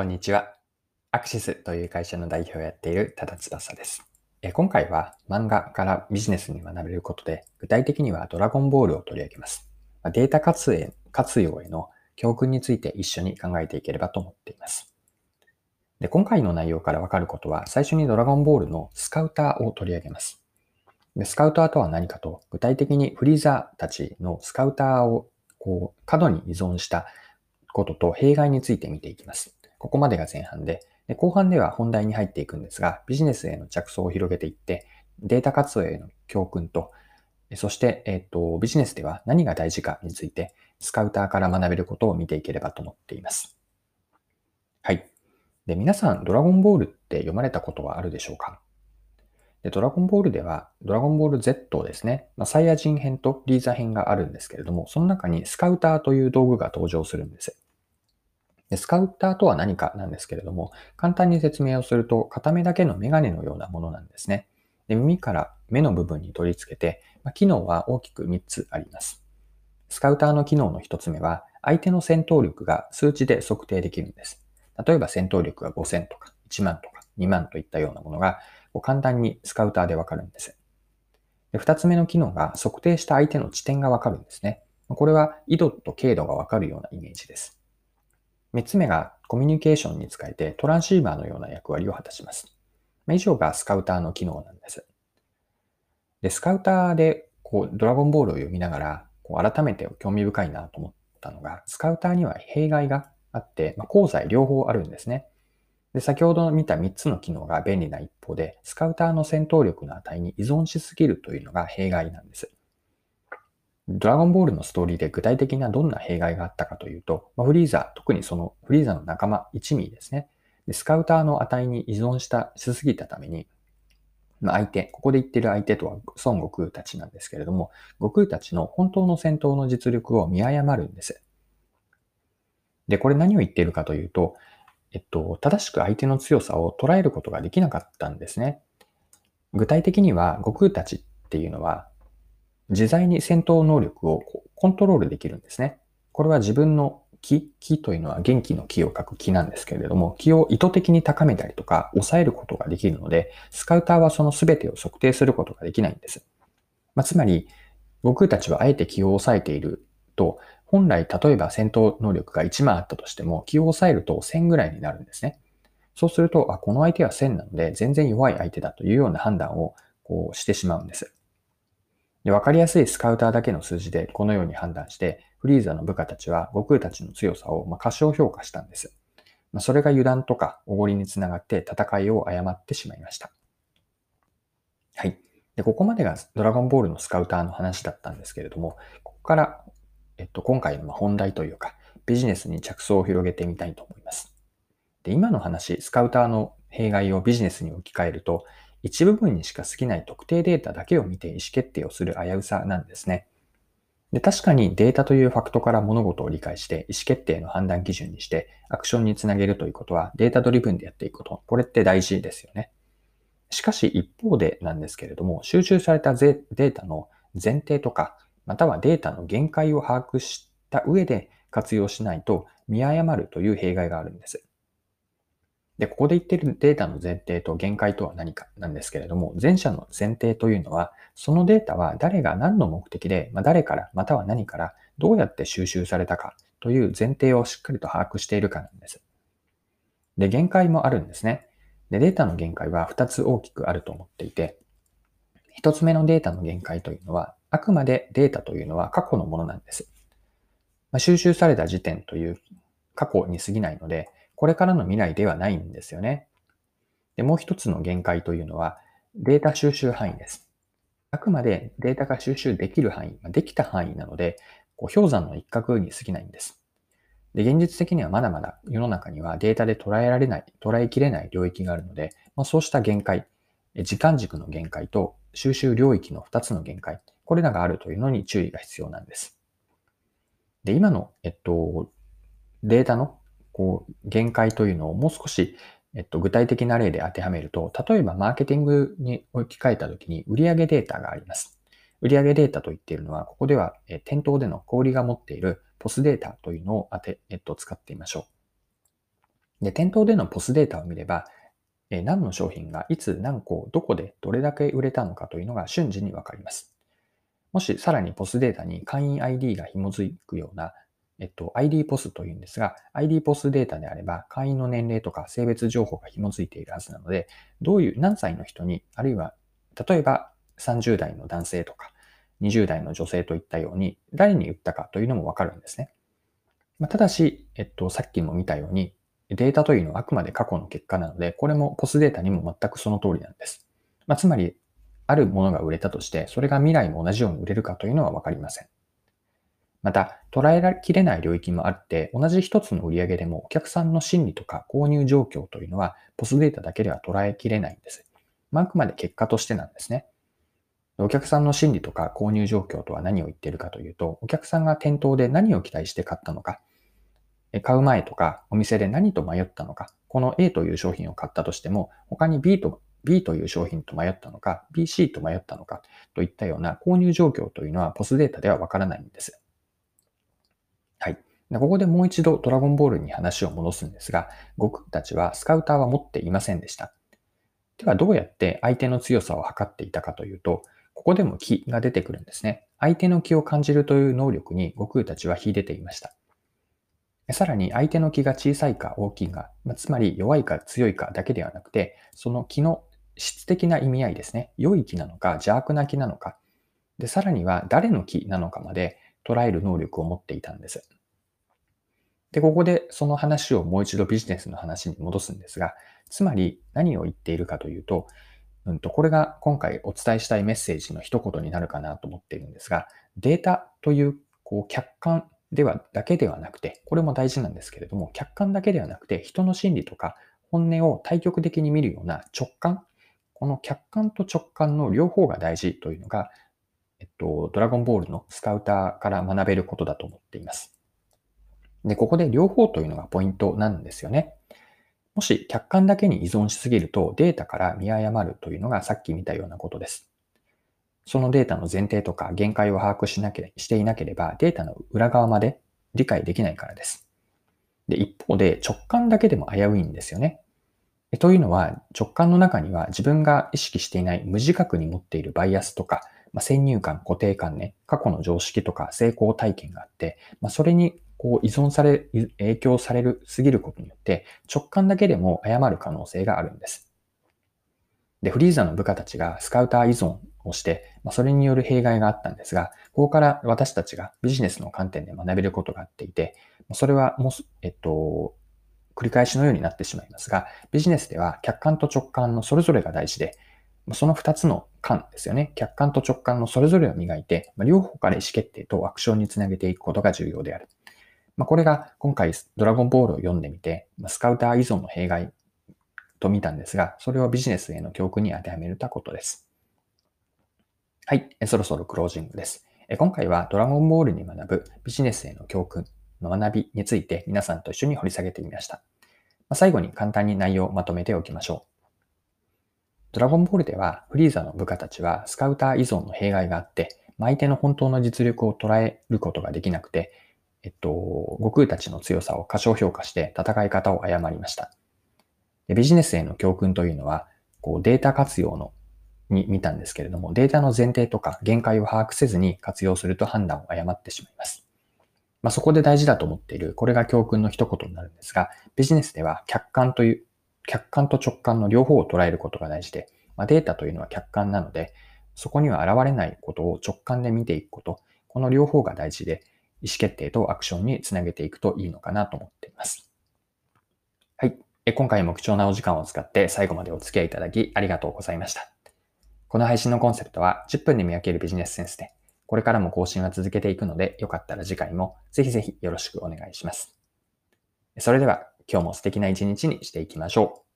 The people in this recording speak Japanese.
こんにちは。アクシスという会社の代表をやっている多田翼です。今回は漫画からビジネスに学べることで、具体的にはドラゴンボールを取り上げます。データ活用への教訓について一緒に考えていければと思っています。で今回の内容からわかることは、最初にドラゴンボールのスカウターを取り上げます。でスカウターとは何かと、具体的にフリーザーたちのスカウターをこう過度に依存したことと弊害について見ていきます。ここまでが前半で、で後半では本題に入っていくんですが、ビジネスへの着想を広げていって、データ活用への教訓と、そして、えっ、と、ビジネスでは何が大事かについて、スカウターから学べることを見ていければと思っています。はい。で、皆さん、ドラゴンボールって読まれたことはあるでしょうか？で、ドラゴンボールでは、ドラゴンボール Z ですね、まあ、サイヤ人編とリーザ編があるんですけれども、その中にスカウターという道具が登場するんです。でスカウターとは何かなんですけれども、簡単に説明をすると、片目だけのメガネのようなものなんですね。で耳から目の部分に取り付けて、ま、機能は大きく3つあります。スカウターの機能の1つ目は、相手の戦闘力が数値で測定できるんです。例えば戦闘力が5000とか1万とか2万といったようなものが簡単にスカウターでわかるんです。で2つ目の機能が測定した相手の地点がわかるんですね。これは緯度と経度がわかるようなイメージです。3つ目がコミュニケーションに使えてトランシーバーのような役割を果たします。以上がスカウターの機能なんです。で、スカウターでこうドラゴンボールを読みながらこう改めて興味深いなと思ったのが、スカウターには弊害があって、まあ、功罪両方あるんですね。で、先ほど見た3つの機能が便利な一方で、スカウターの戦闘力の値に依存しすぎるというのが弊害なんです。ドラゴンボールのストーリーで具体的などんな弊害があったかというと、まフリーザ、特にそのフリーザの仲間1ミリですね。でスカウターの値に依存したしすぎたために、まあ、相手、ここで言ってる相手とは孫悟空たちなんですけれども、悟空たちの本当の戦闘の実力を見誤るんです。で、これ何を言っているかというと、えっと、正しく相手の強さを捉えることができなかったんですね。具体的には、悟空たちっていうのは、自在に戦闘能力をコントロールできるんですね。これは自分の気、気というのは元気の気を書く気なんですけれども、気を意図的に高めたりとか抑えることができるので、スカウターはその全てを測定することができないんです。まあ、つまり、僕たちはあえて気を抑えていると、本来例えば戦闘能力が1万あったとしても、気を抑えると1000ぐらいになるんですね。そうすると、あ、この相手は1000なので全然弱い相手だというような判断をこうしてしまうんです。で、わかりやすいスカウターだけの数字でこのように判断して、フリーザの部下たちは悟空たちの強さをま過小評価したんです。まあ、それが油断とかおごりにつながって戦いを誤ってしまいました。はい。で、ここまでがドラゴンボールのスカウターの話だったんですけれども、ここから、えっと、今回の本題というか、ビジネスに着想を広げてみたいと思います。で、今の話、スカウターの弊害をビジネスに置き換えると、一部分にしか過ぎない特定データだけを見て意思決定をする危うさなんですね。で確かにデータというファクトから物事を理解して意思決定の判断基準にしてアクションにつなげるということはデータドリブンでやっていくこと。これって大事ですよね。しかし一方でなんですけれども、収集されたデータの前提とか、またはデータの限界を把握した上で活用しないと見誤るという弊害があるんです。で、ここで言ってるデータの前提と限界とは何かなんですけれども、前者の前提というのは、そのデータは誰が何の目的で、まあ、誰からまたは何からどうやって収集されたかという前提をしっかりと把握しているかなんです。で、限界もあるんですね。で、データの限界は2つ大きくあると思っていて、1つ目のデータの限界というのは、あくまでデータというのは過去のものなんです。まあ、収集された時点という過去に過ぎないので、これからの未来ではないんですよね。で、もう一つの限界というのは、データ収集範囲です。あくまでデータが収集できる範囲、できた範囲なので、こう氷山の一角に過ぎないんです。で、現実的にはまだまだ世の中にはデータで捉えられない、捉えきれない領域があるので、まあ、そうした限界、時間軸の限界と収集領域の2つの限界、これらがあるというのに注意が必要なんです。で、今の、えっと、データのこう、限界というのをもう少し、えっと、具体的な例で当てはめると、例えばマーケティングに置き換えたときに売上データがあります。売上データと言っているのは、ここでは、え店頭での小売が持っているポスデータというのを当て、えっと、使ってみましょうで、店頭でのポスデータを見れば、え何の商品がいつ何個どこでどれだけ売れたのかというのが瞬時にわかります。もしさらにポスデータに会員 ID が紐づくような、えっと、ID ポスというんですが、ID ポスデータであれば会員の年齢とか性別情報が紐づいているはずなので、どういう何歳の人に、あるいは例えば30代の男性とか20代の女性といったように誰に売ったかというのもわかるんですね。まあ、ただし、えっと、さっきも見たようにデータというのはあくまで過去の結果なので、これもポスデータにも全くその通りなんです。まあ、つまり、あるものが売れたとして、それが未来も同じように売れるかというのはわかりません。また、捉えきれない領域もあって、同じ一つの売り上げでもお客さんの心理とか購入状況というのは、ポスデータだけでは捉えきれないんです。まあ、あくまで結果としてなんですね。お客さんの心理とか購入状況とは何を言っているかというと、お客さんが店頭で何を期待して買ったのか、買う前とかお店で何と迷ったのか、この A という商品を買ったとしても、他に B と B という商品と迷ったのか、BC と迷ったのかといったような購入状況というのはポスデータではわからないんです。はい。ここでもう一度ドラゴンボールに話を戻すんですが、悟空たちはスカウターは持っていませんでした。ではどうやって相手の強さを測っていたかというと、ここでも気が出てくるんですね。相手の気を感じるという能力に悟空たちは秀でていました。さらに相手の気が小さいか大きいか、つまり弱いか強いかだけではなくて、その気の質的な意味合いですね。良い気なのか邪悪な気なのか。で、さらには誰の気なのかまで捉える能力を持っていたんです。で、ここでその話をもう一度ビジネスの話に戻すんですが、つまり何を言っているかというと、うんと、これが今回お伝えしたいメッセージの一言になるかなと思っているんですが、データというこう客観では、だけではなくて、これも大事なんですけれども、客観だけではなくて、人の心理とか本音を対極的に見るような直感、この客観と直感の両方が大事というのが、えっと、ドラゴンボールのスカウターから学べることだと思っています。で、ここで両方というのがポイントなんですよね。もし客観だけに依存しすぎるとデータから見誤るというのがさっき見たようなことです。そのデータの前提とか限界を把握しなけれしていなければ、データの裏側まで理解できないからです。で、一方で直感だけでも危ういんですよね。というのは、直感の中には自分が意識していない無自覚に持っているバイアスとか、まあ、先入観、固定観念、過去の常識とか成功体験があって、まあ、それにこう依存され、影響される、すぎることによって直感だけでも誤る可能性があるんです。で、フリーザの部下たちがスカウター依存をして、まあ、それによる弊害があったんですが、ここから私たちがビジネスの観点で学べることがあっていて、それはもう、えっと、繰り返しのようになってしまいますが、ビジネスでは客観と直感のそれぞれが大事で、その二つの感ですよね。客観と直感のそれぞれを磨いて、両方から意思決定とアクションにつなげていくことが重要である。まあ、これが今回ドラゴンボールを読んでみて、スカウター依存の弊害と見たんですが、それをビジネスへの教訓に当てはめたことです。はい、そろそろクロージングです。今回はドラゴンボールに学ぶビジネスへの教訓の学びについて皆さんと一緒に掘り下げてみました。最後に簡単に内容をまとめておきましょう。ドラゴンボールではフリーザの部下たちはスカウター依存の弊害があって、相手の本当の実力を捉えることができなくて、えっと、悟空たちの強さを過小評価して戦い方を誤りました。でビジネスへの教訓というのは、こうデータ活用のに見たんですけれども、データの前提とか限界を把握せずに活用すると判断を誤ってしまいます。まあ、そこで大事だと思っている、これが教訓の一言になるんですが、ビジネスでは客観という、客観と直感の両方を捉えることが大事で、まあ、データというのは客観なので、そこには現れないことを直感で見ていくこと、この両方が大事で、意思決定とアクションにつなげていくといいのかなと思っています。はい。今回も貴重なお時間を使って最後までお付き合いいただきありがとうございました。この配信のコンセプトは10分で見分けるビジネスセンスで、これからも更新は続けていくので、よかったら次回もぜひぜひよろしくお願いします。それでは今日も素敵な一日にしていきましょう。